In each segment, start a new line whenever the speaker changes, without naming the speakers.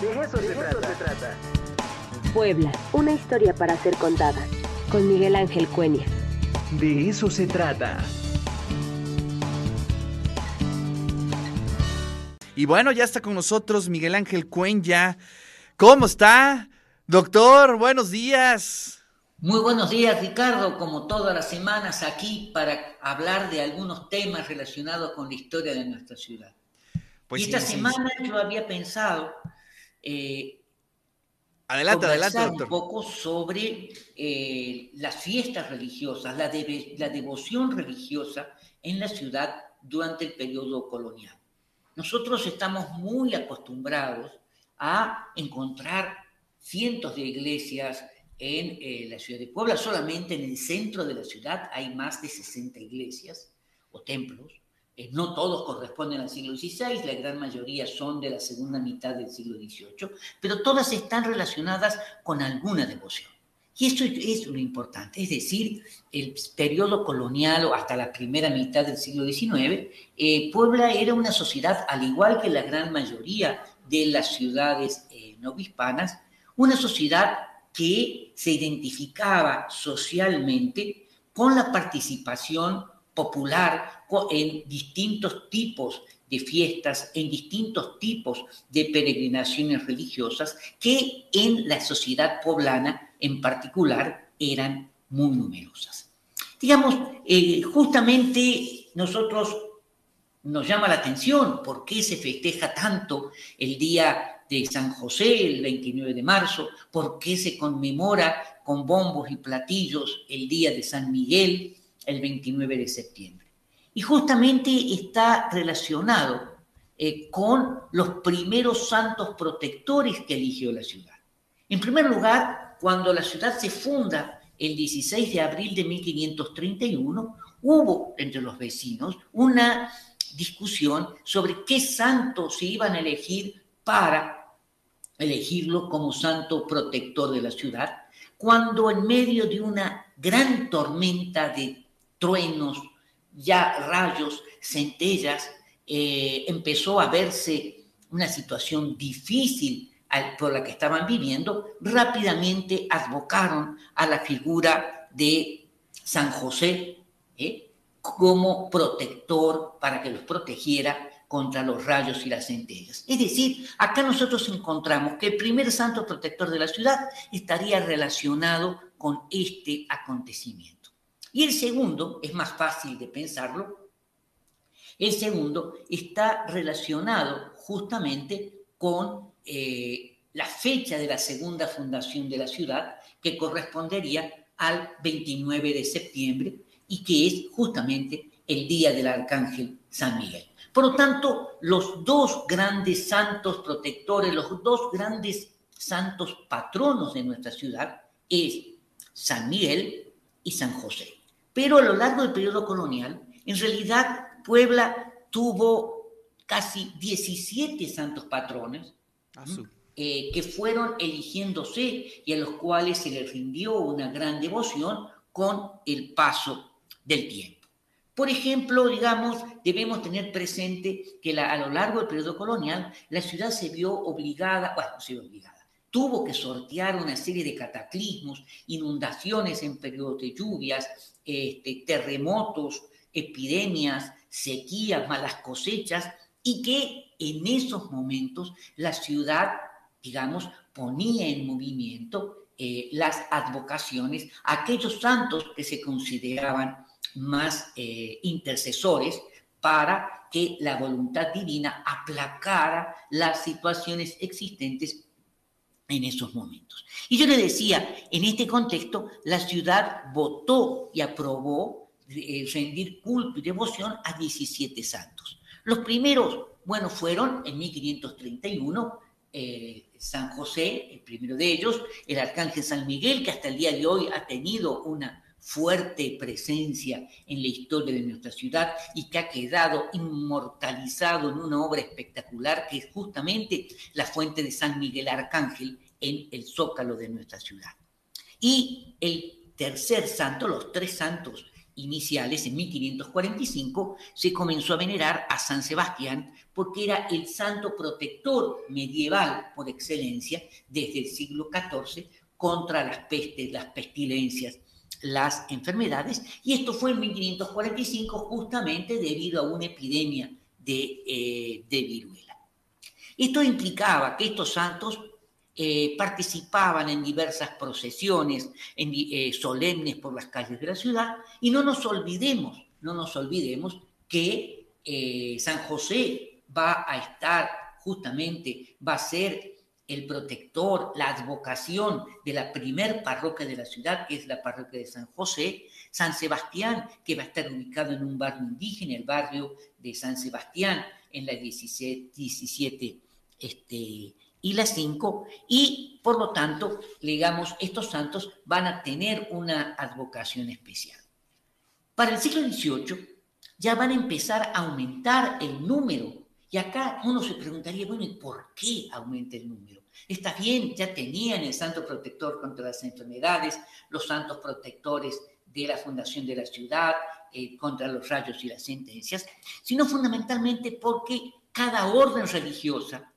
De eso, se, trata.
Puebla, una historia para ser contada. Con Miguel Ángel Cuenya.
De eso se trata.
Y bueno, ya está con nosotros Miguel Ángel Cuenya. ¿Cómo está? Doctor, buenos días.
Muy buenos días, Ricardo, como todas las semanas aquí para hablar de algunos temas relacionados con la historia de nuestra ciudad. Pues y esta semana yo había pensado
eh, adelante, adelante,
doctor. un poco sobre eh, las fiestas religiosas, la, la devoción religiosa en la ciudad durante el periodo colonial. Nosotros estamos muy acostumbrados a encontrar cientos de iglesias en eh, la ciudad de Puebla. Solamente en el centro de la ciudad hay más de 60 iglesias o templos. Eh, no todos corresponden al siglo XVI, la gran mayoría son de la segunda mitad del siglo XVIII, pero todas están relacionadas con alguna devoción. Y eso es lo importante, es decir, el periodo colonial o hasta la primera mitad del siglo XIX, eh, Puebla era una sociedad, al igual que la gran mayoría de las ciudades eh, no hispanas, una sociedad que se identificaba socialmente con la participación popular en distintos tipos de fiestas, en distintos tipos de peregrinaciones religiosas que en la sociedad poblana en particular eran muy numerosas. Digamos, eh, justamente nosotros nos llama la atención por qué se festeja tanto el día de San José, el 29 de marzo, por qué se conmemora con bombos y platillos el día de San Miguel, el 29 de septiembre. Y justamente está relacionado eh, con los primeros santos protectores que eligió la ciudad. En primer lugar, cuando la ciudad se funda el 16 de abril de 1531, hubo entre los vecinos una discusión sobre qué santo se iban a elegir para elegirlo como santo protector de la ciudad, cuando en medio de una gran tormenta de truenos, ya rayos, centellas, eh, empezó a verse una situación difícil por la que estaban viviendo, rápidamente advocaron a la figura de San José ¿eh? como protector para que los protegiera contra los rayos y las centellas. Es decir, acá nosotros encontramos que el primer santo protector de la ciudad estaría relacionado con este acontecimiento. Y el segundo, es más fácil de pensarlo, el segundo está relacionado justamente con eh, la fecha de la segunda fundación de la ciudad, que correspondería al 29 de septiembre y que es justamente el día del arcángel San Miguel. Por lo tanto, los dos grandes santos protectores, los dos grandes santos patronos de nuestra ciudad es San Miguel y San José. Pero a lo largo del periodo colonial, en realidad Puebla tuvo casi 17 santos patrones ah, eh, que fueron eligiéndose y a los cuales se les rindió una gran devoción con el paso del tiempo. Por ejemplo, digamos, debemos tener presente que a lo largo del periodo colonial la ciudad se vio obligada, bueno, se vio obligada, tuvo que sortear una serie de cataclismos, inundaciones en periodos de lluvias, este, terremotos, epidemias, sequías, malas cosechas, y que en esos momentos la ciudad, digamos, ponía en movimiento eh, las advocaciones aquellos santos que se consideraban más eh, intercesores para que la voluntad divina aplacara las situaciones existentes en esos momentos. Y yo le decía, en este contexto, la ciudad votó y aprobó eh, rendir culto y devoción a 17 santos. Los primeros, bueno, fueron en 1531 eh, San José, el primero de ellos, el arcángel San Miguel, que hasta el día de hoy ha tenido una fuerte presencia en la historia de nuestra ciudad y que ha quedado inmortalizado en una obra espectacular que es justamente la fuente de San Miguel Arcángel en el zócalo de nuestra ciudad. Y el tercer santo, los tres santos iniciales, en 1545, se comenzó a venerar a San Sebastián porque era el santo protector medieval por excelencia desde el siglo XIV contra las pestes, las pestilencias, las enfermedades, y esto fue en 1545 justamente debido a una epidemia de, eh, de viruela. Esto implicaba que estos santos eh, participaban en diversas procesiones eh, solemnes por las calles de la ciudad y no nos olvidemos, no nos olvidemos que eh, San José va a estar justamente, va a ser el protector, la advocación de la primer parroquia de la ciudad, que es la parroquia de San José, San Sebastián, que va a estar ubicado en un barrio indígena, el barrio de San Sebastián, en la 17, 17 este, y las 5, y por lo tanto, digamos, estos santos van a tener una advocación especial. Para el siglo XVIII ya van a empezar a aumentar el número, y acá uno se preguntaría, bueno, ¿y por qué aumenta el número? Está bien, ya tenían el santo protector contra las enfermedades, los santos protectores de la fundación de la ciudad, eh, contra los rayos y las sentencias, sino fundamentalmente porque cada orden religiosa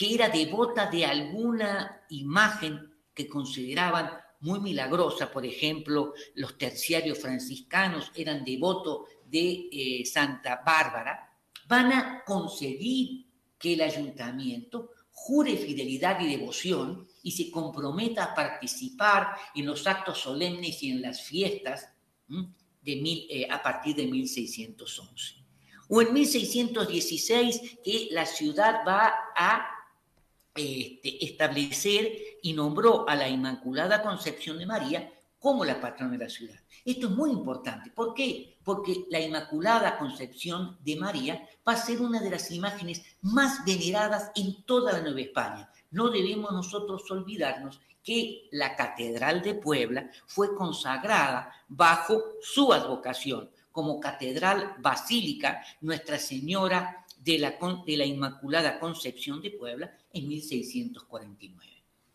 que era devota de alguna imagen que consideraban muy milagrosa, por ejemplo, los terciarios franciscanos eran devotos de eh, Santa Bárbara, van a conseguir que el ayuntamiento jure fidelidad y devoción y se comprometa a participar en los actos solemnes y en las fiestas de eh, a partir de 1611. O en 1616 que la ciudad va a este, establecer y nombró a la Inmaculada Concepción de María como la patrona de la ciudad. Esto es muy importante. ¿Por qué? Porque la Inmaculada Concepción de María va a ser una de las imágenes más veneradas en toda la Nueva España. No debemos nosotros olvidarnos que la Catedral de Puebla fue consagrada bajo su advocación como Catedral Basílica Nuestra Señora de la, de la Inmaculada Concepción de Puebla en 1649.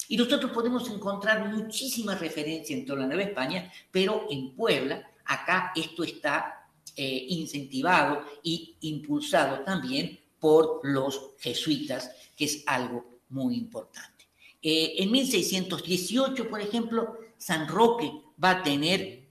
Y nosotros podemos encontrar muchísimas referencias en toda la Nueva España, pero en Puebla, acá esto está eh, incentivado y impulsado también por los jesuitas, que es algo muy importante. Eh, en 1618, por ejemplo, San Roque va a tener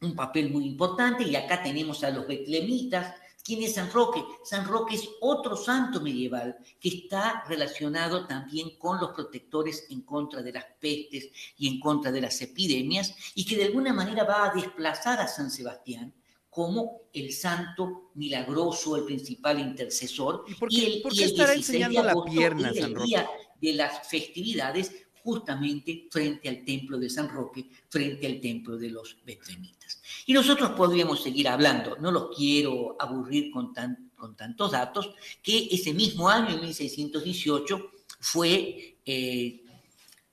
un papel muy importante y acá tenemos a los betlemitas, ¿Quién es San Roque? San Roque es otro santo medieval que está relacionado también con los protectores en contra de las pestes y en contra de las epidemias y que de alguna manera va a desplazar a San Sebastián como el santo milagroso, el principal intercesor.
¿Y por qué, estará enseñando la pierna, San Roque?
día de las festividades justamente frente al templo de San Roque, frente al templo de los betlemitas. Y nosotros podríamos seguir hablando, no los quiero aburrir con, con tantos datos, que ese mismo año, en 1618, fue eh,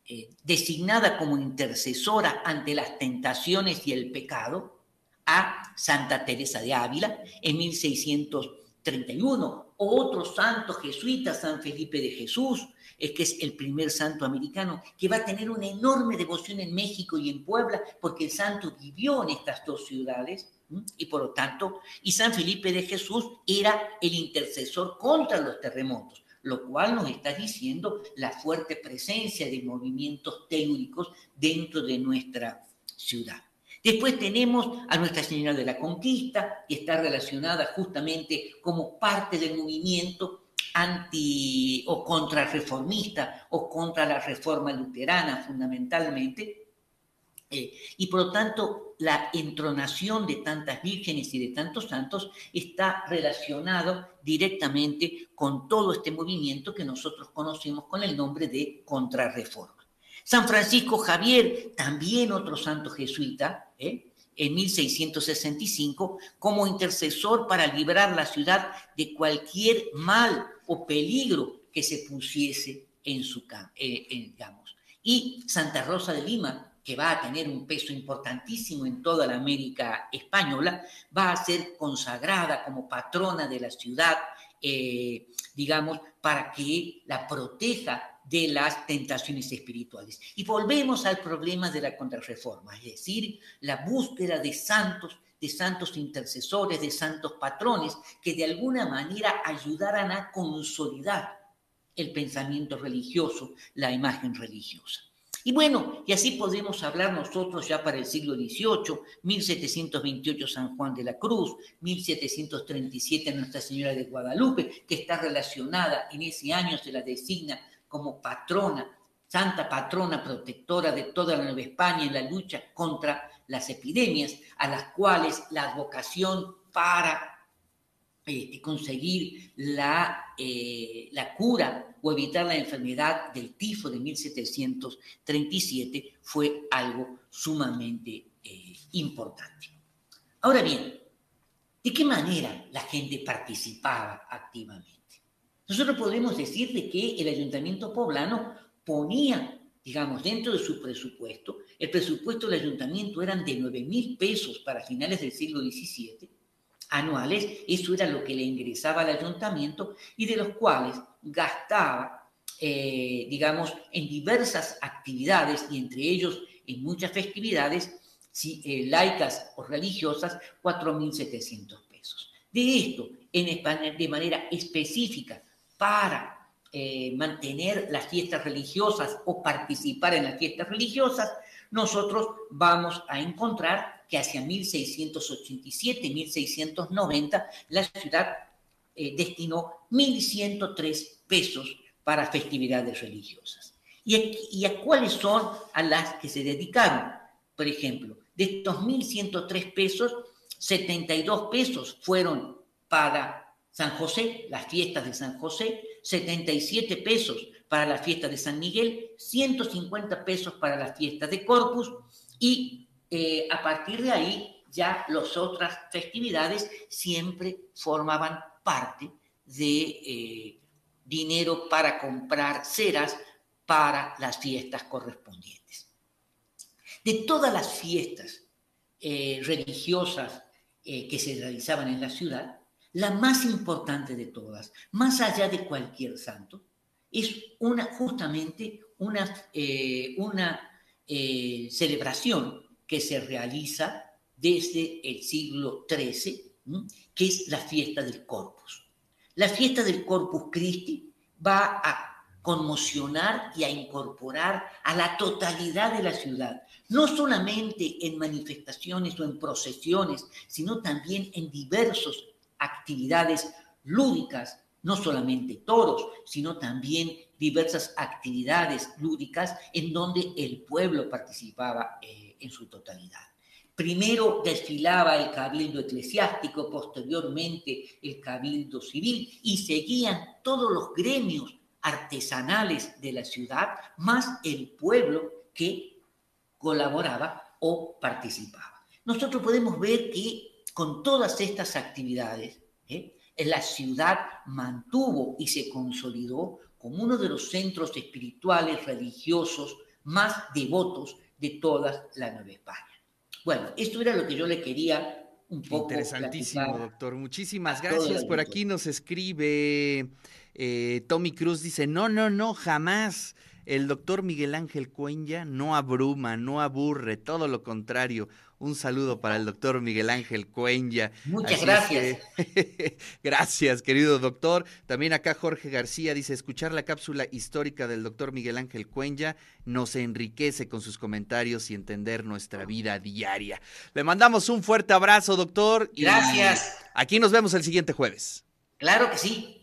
eh, designada como intercesora ante las tentaciones y el pecado a Santa Teresa de Ávila en 1631, otro santo jesuita, San Felipe de Jesús, es que es el primer santo americano, que va a tener una enorme devoción en México y en Puebla, porque el santo vivió en estas dos ciudades, y por lo tanto, y San Felipe de Jesús era el intercesor contra los terremotos, lo cual nos está diciendo la fuerte presencia de movimientos teóricos dentro de nuestra ciudad. Después tenemos a Nuestra Señora de la Conquista, que está relacionada justamente como parte del movimiento anti o contrarreformista o contra la reforma luterana fundamentalmente. Eh, y por lo tanto, la entronación de tantas vírgenes y de tantos santos está relacionado directamente con todo este movimiento que nosotros conocemos con el nombre de contrarreforma. San Francisco Javier, también otro santo jesuita, ¿eh? en 1665 como intercesor para librar la ciudad de cualquier mal o peligro que se pusiese en su eh. Y Santa Rosa de Lima, que va a tener un peso importantísimo en toda la América española, va a ser consagrada como patrona de la ciudad eh, digamos, para que la proteja de las tentaciones espirituales. Y volvemos al problema de la contrarreforma, es decir, la búsqueda de santos, de santos intercesores, de santos patrones, que de alguna manera ayudaran a consolidar el pensamiento religioso, la imagen religiosa. Y bueno, y así podemos hablar nosotros ya para el siglo XVIII, 1728 San Juan de la Cruz, 1737 Nuestra Señora de Guadalupe, que está relacionada en ese año, se la designa como patrona, santa patrona protectora de toda la Nueva España en la lucha contra las epidemias, a las cuales la advocación para eh, conseguir la, eh, la cura o evitar la enfermedad del tifo de 1737 fue algo sumamente eh, importante. Ahora bien, ¿de qué manera la gente participaba activamente? Nosotros podemos decir de que el ayuntamiento poblano ponía, digamos, dentro de su presupuesto, el presupuesto del ayuntamiento eran de 9 mil pesos para finales del siglo XVII, anuales, eso era lo que le ingresaba al ayuntamiento y de los cuales gastaba, eh, digamos, en diversas actividades y entre ellos en muchas festividades si, eh, laicas o religiosas, 4.700 pesos. De esto, en España, de manera específica, para eh, mantener las fiestas religiosas o participar en las fiestas religiosas, nosotros vamos a encontrar que hacia 1687, 1690, la ciudad eh, destinó 1.103 pesos para festividades religiosas. ¿Y ¿Y a cuáles son a las que se dedicaron? Por ejemplo, de estos 1.103 pesos, 72 pesos fueron para San José, las fiestas de San José, 77 pesos para la fiesta de San Miguel, 150 pesos para la fiesta de Corpus y eh, a partir de ahí ya las otras festividades siempre formaban parte de eh, dinero para comprar ceras para las fiestas correspondientes. De todas las fiestas eh, religiosas que se realizaban en la ciudad, la más importante de todas, más allá de cualquier santo, es una, justamente una, una celebración que se realiza desde el siglo XIII, que es la fiesta del Corpus. La fiesta del Corpus Christi va a conmocionar y a incorporar a la totalidad de la ciudad, no solamente en manifestaciones o en procesiones, sino también en diversas actividades lúdicas, no solamente toros, sino también diversas actividades lúdicas en donde el pueblo participaba. Eh, en su totalidad. Primero desfilaba el cabildo eclesiástico, posteriormente el cabildo civil y seguían todos los gremios artesanales de la ciudad, más el pueblo que colaboraba o participaba. Nosotros podemos ver que con todas estas actividades, ¿eh? La ciudad mantuvo y se consolidó como uno de los centros espirituales, religiosos más devotos de toda la Nueva España. Bueno, esto era lo que yo le quería un poco.
Interesantísimo, doctor. Muchísimas gracias. Por aquí nos escribe eh, Tommy Cruz, dice, no, no, no, jamás. El doctor Miguel Ángel Cuenya no abruma, no aburre, todo lo contrario. Un saludo para el doctor Miguel Ángel Cuenya.
Muchas gracias.
gracias, querido doctor. También acá Jorge García dice, escuchar la cápsula histórica del doctor Miguel Ángel Cuenya nos enriquece con sus comentarios y entender nuestra vida diaria. Le mandamos un fuerte abrazo, doctor.
Gracias.
aquí nos vemos el siguiente jueves.
Claro que sí.